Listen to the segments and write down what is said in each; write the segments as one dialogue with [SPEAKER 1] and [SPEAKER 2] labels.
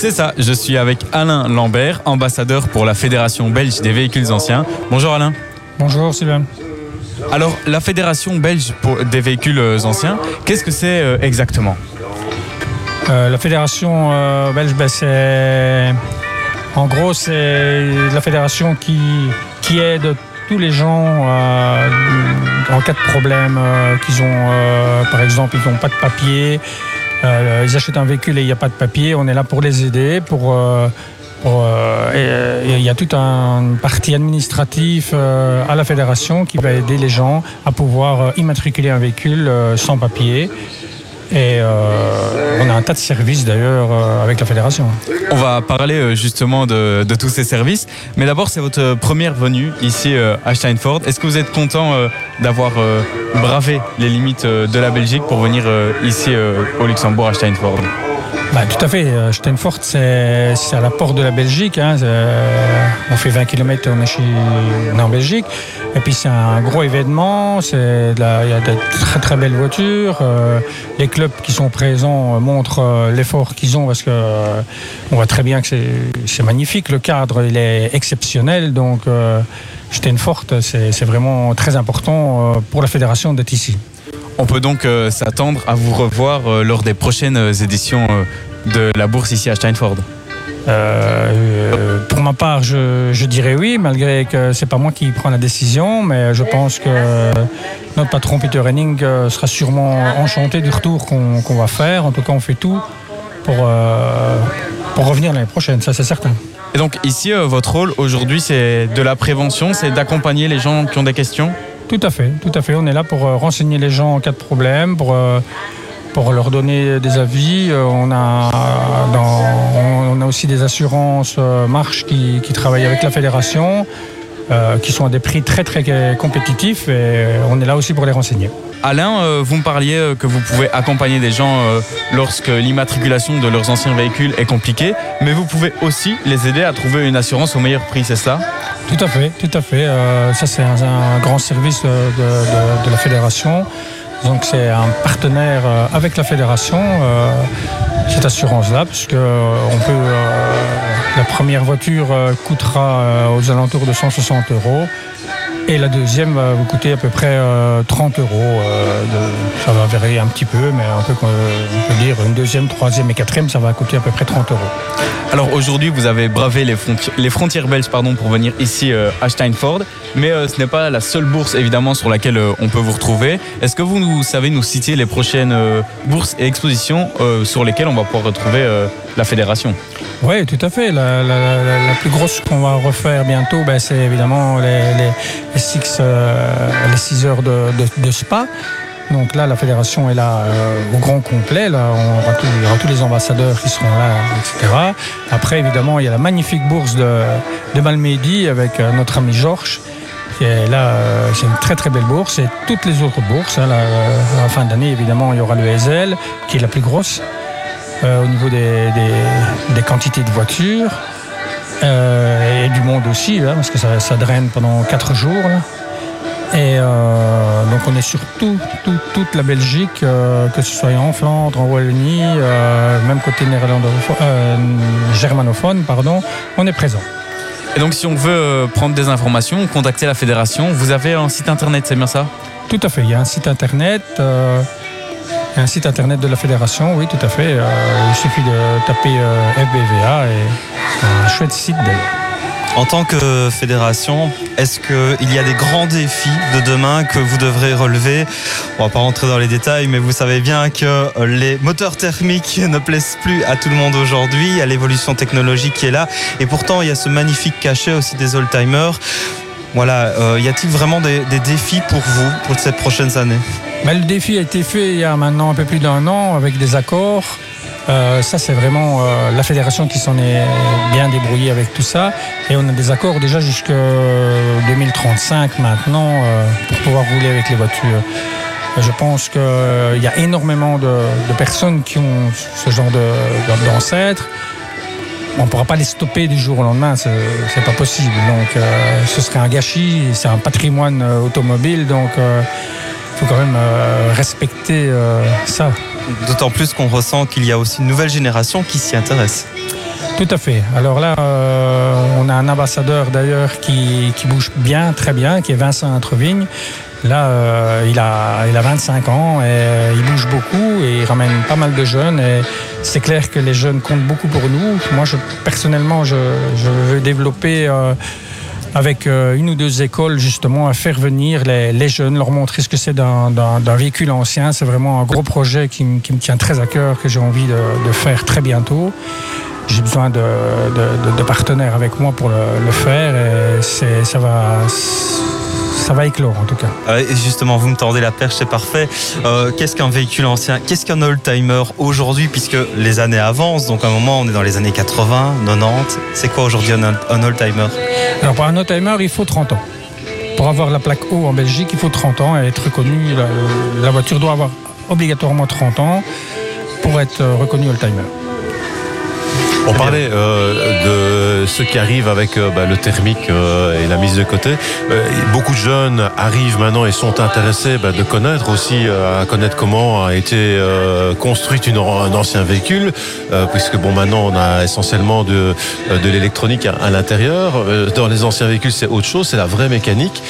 [SPEAKER 1] C'est ça, je suis avec Alain Lambert, ambassadeur pour la Fédération belge des véhicules anciens. Bonjour Alain.
[SPEAKER 2] Bonjour Sylvain.
[SPEAKER 1] Alors, la Fédération belge des véhicules anciens, qu'est-ce que c'est euh, exactement?
[SPEAKER 2] Euh, La Fédération euh, belge, ben, c'est. En gros, c'est la fédération qui, qui aide tous les gens en cas de problème, qu'ils ont, par exemple, ils n'ont pas de papier, ils achètent un véhicule et il n'y a pas de papier, on est là pour les aider, pour euh, il y a toute une partie administrative euh, à la fédération qui va aider les gens à pouvoir euh, immatriculer un véhicule sans papier. Et on a un tas de services d'ailleurs avec la fédération.
[SPEAKER 1] On va parler justement de, tous ces services. Mais d'abord, c'est votre première venue ici à Steinfort. Est-ce que vous êtes content d'avoir bravé les limites de la Belgique pour venir ici au Luxembourg à Steinfort
[SPEAKER 2] bah, tout à fait. Euh, Steinfort, c'est à la porte de la Belgique. Hein. On fait 20 km, on est, chez, en Belgique. Et puis c'est un gros événement. Il y a de très très belles voitures. Euh, les clubs qui sont présents euh, montrent l'effort qu'ils ont parce que on voit très bien que c'est magnifique. Le cadre, il est exceptionnel. Donc Steinfort, c'est vraiment très important pour la fédération d'être ici.
[SPEAKER 1] On peut donc euh, s'attendre à vous revoir euh, lors des prochaines euh, éditions de la bourse ici à Steinford.
[SPEAKER 2] pour ma part, je, dirais oui, malgré que c'est pas moi qui prends la décision, mais je pense que notre patron Peter Henning sera sûrement enchanté du retour qu'on va faire. En tout cas, on fait tout pour, pour revenir l'année prochaine, ça c'est certain.
[SPEAKER 1] Et donc ici, votre rôle aujourd'hui, c'est de la prévention, c'est d'accompagner les gens qui ont des questions?
[SPEAKER 2] Tout à fait, tout à fait. On est là pour euh, renseigner les gens en cas de problème, pour, euh, leur donner des avis. Euh, on a, on a aussi des assurances marches qui, qui travaillent avec la fédération. Qui sont à des prix très très compétitifs et on est là aussi pour les renseigner.
[SPEAKER 1] Alain, vous me parliez que vous pouvez accompagner des gens lorsque l'immatriculation de leurs anciens véhicules est compliquée, mais vous pouvez aussi les aider à trouver une assurance au meilleur prix, c'est ça?
[SPEAKER 2] Tout à fait, tout à fait. Euh, ça, c'est un, grand service de, la fédération. Donc, c'est un partenaire euh, avec la fédération, euh, cette assurance-là, puisque on peut, la première voiture coûtera aux alentours de 160 euros. Et la deuxième va vous coûter à peu près 30 euros. ça va varier un petit peu, mais on peut, on dire une deuxième, troisième et quatrième, ça va coûter à peu près 30 euros.
[SPEAKER 1] Alors aujourd'hui, vous avez bravé les, frontières, belges pour venir ici euh, à Steinford, mais euh, ce n'est pas la seule bourse évidemment sur laquelle euh, on peut vous retrouver. Est-ce que vous savez nous citer les prochaines bourses et expositions sur lesquelles on va pouvoir retrouver la fédération
[SPEAKER 2] Oui, tout à fait. La, plus grosse qu'on va refaire bientôt, ben, c'est évidemment les, les, six, heures de Spa. Donc là, la fédération est là euh, au grand complet. Là, on aura il y aura tous les ambassadeurs qui seront là, etc. Après, évidemment, il y a la magnifique bourse de, de Malmedy avec euh, notre ami Georges. Et là, euh, c'est une très très belle bourse. Et toutes les autres bourses, hein, à la fin d'année, évidemment, il y aura le SL, qui est la plus grosse au niveau des, des, quantités de voitures. et du monde aussi, hein, parce que ça, ça draine pendant 4 jours. Là. Et euh, donc on est sur toute la Belgique, euh, que ce soit en Flandre, en Wallonie, euh, même côté germanophone, pardon, on est présent.
[SPEAKER 1] Et donc si on veut prendre des informations, contacter la fédération, vous avez un site internet, c'est bien ça?
[SPEAKER 2] Tout à fait, il y a un site internet. Un site internet de la fédération, oui, tout à fait. il suffit de taper FBVA et c'est un chouette site d'ailleurs.
[SPEAKER 1] En tant que fédération, est-ce qu'il y a des grands défis de demain que vous devrez relever? On va pas rentrer dans les détails, mais vous savez bien que les moteurs thermiques ne plaisent plus à tout le monde aujourd'hui. Il y a l'évolution technologique qui est là. Et pourtant, il y a ce magnifique cachet aussi des old-timers. Voilà, euh, y a-t-il vraiment des, défis pour vous pour cette prochaine année
[SPEAKER 2] Le défi a été fait il y a maintenant un peu plus d'un an avec des accords. Euh, ça, c'est vraiment euh, la fédération qui s'en est bien débrouillée avec tout ça. Et on a des accords déjà jusqu'en 2035 maintenant euh, pour pouvoir rouler avec les voitures. Je pense qu'il y a énormément de, personnes qui ont ce genre d'ancêtres. On ne pourra pas les stopper du jour au lendemain, c'est pas possible. Donc ce serait un gâchis, c'est un patrimoine automobile, faut quand même respecter ça.
[SPEAKER 1] D'autant plus qu'on ressent qu'il y a aussi une nouvelle génération qui s'y intéresse.
[SPEAKER 2] Tout à fait. Alors là, euh, on a un ambassadeur d'ailleurs qui, qui, bouge bien, très bien, qui est Vincent Entrevigne. Là, euh, il, a, il a 25 ans et il bouge beaucoup et il ramène pas mal de jeunes. Et c'est clair que les jeunes comptent beaucoup pour nous. Moi, je, personnellement, je, je veux développer euh, avec euh, une ou deux écoles justement à faire venir les, jeunes, leur montrer ce que c'est d'un véhicule ancien. C'est vraiment un gros projet qui, me tient très à cœur, que j'ai envie de, faire très bientôt. J'ai besoin de, partenaires avec moi pour le faire et ça va ça va éclore en tout cas.
[SPEAKER 1] Euh, justement, vous me tendez la perche, c'est parfait. Euh, qu'est-ce qu'un véhicule ancien Qu'est-ce qu'un old-timer aujourd'hui Puisque les années avancent, donc à un moment on est dans les années 80, 90. C'est quoi aujourd'hui un, old-timer?
[SPEAKER 2] Alors pour un old-timer, il faut 30 ans. Pour avoir la plaque haut en Belgique, il faut 30 ans et être reconnu. La, la voiture doit avoir obligatoirement 30 ans pour être reconnu old-timer.
[SPEAKER 3] On parlait euh, de ceux qui arrivent avec euh, bah, le thermique euh, et la mise de côté. Euh, beaucoup de jeunes arrivent maintenant et sont intéressés bah, de connaître aussi, euh, à connaître comment a été euh, construit une, un ancien véhicule, puisque bon maintenant on a essentiellement de, de l'électronique à, à l'intérieur. Dans les anciens véhicules c'est autre chose, c'est la vraie mécanique.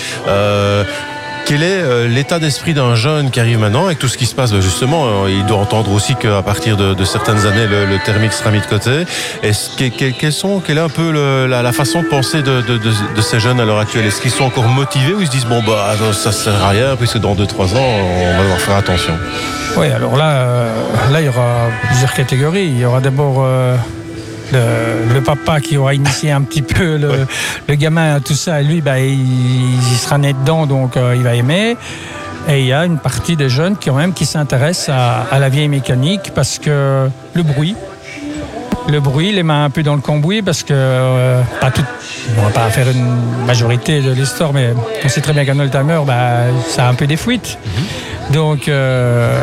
[SPEAKER 3] Quel est euh, l'état d'esprit d'un jeune qui arrive maintenant avec tout ce qui se passe? Ben, Justement, euh, il doit entendre aussi qu'à partir de, certaines années, le, le, thermique sera mis de côté. Est-ce que, que, quels sont, quelle est un peu la, façon de penser de, ces jeunes à l'heure actuelle? Est-ce qu'ils sont encore motivés ou ils se disent bon bah ça sert à rien puisque dans 2-3 ans on va devoir faire attention?
[SPEAKER 2] Oui, alors là, euh, là il y aura plusieurs catégories. Il y aura d'abord le, le, papa qui aura initié un petit peu le, ouais. le gamin à tout ça, lui, bah, il, il, sera né dedans, donc euh, il va aimer. Et il y a une partie des jeunes qui, quand même, qui s'intéressent à, à, la vieille mécanique parce que le bruit, le bruit les met un peu dans le cambouis parce que euh, pas tout, on va pas faire une majorité de l'histoire, mais on sait très bien qu'un oldtimer, bah, ça a un peu des fuites. Mm -hmm. Donc, euh,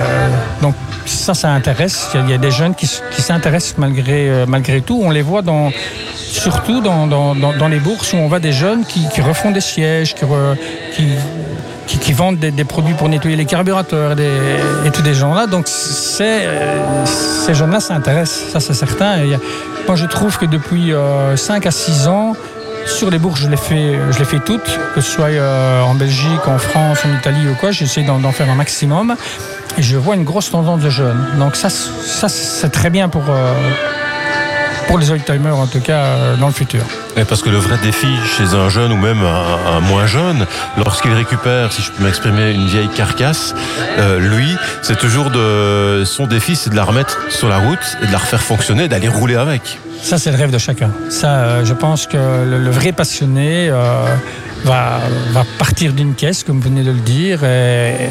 [SPEAKER 2] donc ça, ça intéresse. Il y a des jeunes qui, s'intéressent malgré, euh, malgré tout. On les voit dans, surtout dans, dans, les bourses où on voit des jeunes qui, refont des sièges, qui, qui, qui, vendent des, des, produits pour nettoyer les carburateurs des, et tous des gens-là. Donc euh, ces jeunes-là s'intéressent, ça c'est certain. Moi je trouve que depuis euh, 5 à 6 ans, sur les bourses, je les fais, je les fais toutes, que ce soit euh, en Belgique, en France, en Italie ou quoi. J'essaie d'en faire un maximum. Et je vois une grosse tendance de jeunes. Donc ça, ça c'est très bien pour, euh, pour les oldtimers, en tout cas, euh, dans le futur.
[SPEAKER 3] Et parce que le vrai défi chez un jeune ou même un, un moins jeune, lorsqu'il récupère, si je peux m'exprimer, une vieille carcasse, euh, lui, c'est toujours de son défi, c'est de la remettre sur la route et de la refaire fonctionner, d'aller rouler avec.
[SPEAKER 2] Ça, c'est le rêve de chacun. Ça, je pense que le, le vrai passionné va, partir d'une caisse, comme vous venez de le dire, et,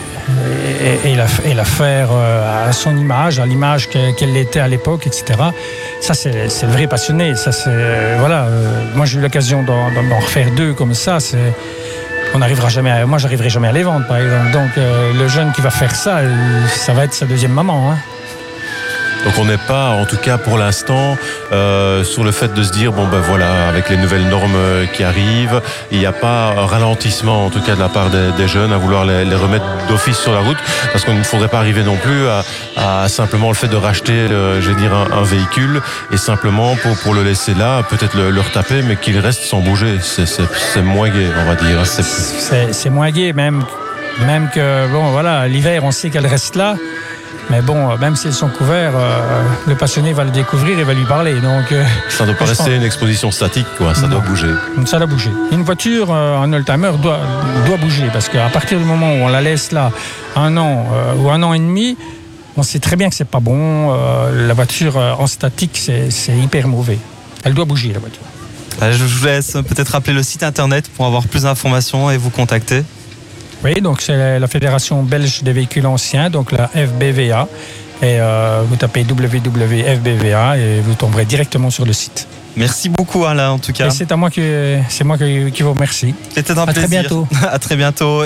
[SPEAKER 2] la, faire euh, à son image, à l'image qu'elle qu était à l'époque, etc. Ça, c'est le vrai passionné. Ça, c'est voilà. Euh, moi, j'ai eu l'occasion d'en refaire deux comme ça. On n'arrivera jamais à, moi j'arriverai jamais à les vendre par exemple donc euh, le jeune qui va faire ça ça va être sa deuxième maman hein.
[SPEAKER 3] Donc on n'est pas, en tout cas pour l'instant, euh, sur le fait de se dire bon ben voilà, avec les nouvelles normes qui arrivent, il n'y a pas un ralentissement en tout cas de la part des, jeunes à vouloir les, remettre d'office sur la route, parce qu'on ne faudrait pas arriver non plus à, simplement le fait de racheter, euh, je vais dire un, un, véhicule et simplement pour le laisser là, peut-être le, le retaper, mais qu'il reste sans bouger. C'est moins gai, on va dire.
[SPEAKER 2] C'est moins gai même même que bon voilà l'hiver on sait qu'elle reste là mais bon, même s'ils sont couverts, euh, le passionné va le découvrir et va lui parler. Donc, euh,
[SPEAKER 3] ça ne doit pas rester pense... une exposition statique, quoi. ça non. doit bouger.
[SPEAKER 2] Ça doit bouger. Une voiture, euh, un oldtimer doit, doit bouger parce qu'à partir du moment où on la laisse là un an euh, ou un an et demi, on sait très bien que c'est pas bon. Euh, la voiture en statique, c'est hyper mauvais. Elle doit bouger, la voiture.
[SPEAKER 1] Je vous laisse peut-être rappeler le site internet pour avoir plus d'informations et vous contacter.
[SPEAKER 2] Oui, donc c'est la Fédération belge des véhicules anciens, donc la FBVA. Et euh, vous tapez www.fbva et vous tomberez directement sur le site.
[SPEAKER 1] Merci beaucoup Alain en tout cas.
[SPEAKER 2] C'est à moi que c'est moi qui, qui vous remercie.
[SPEAKER 1] C'était un
[SPEAKER 2] à
[SPEAKER 1] plaisir.
[SPEAKER 2] très bientôt.
[SPEAKER 1] à très bientôt.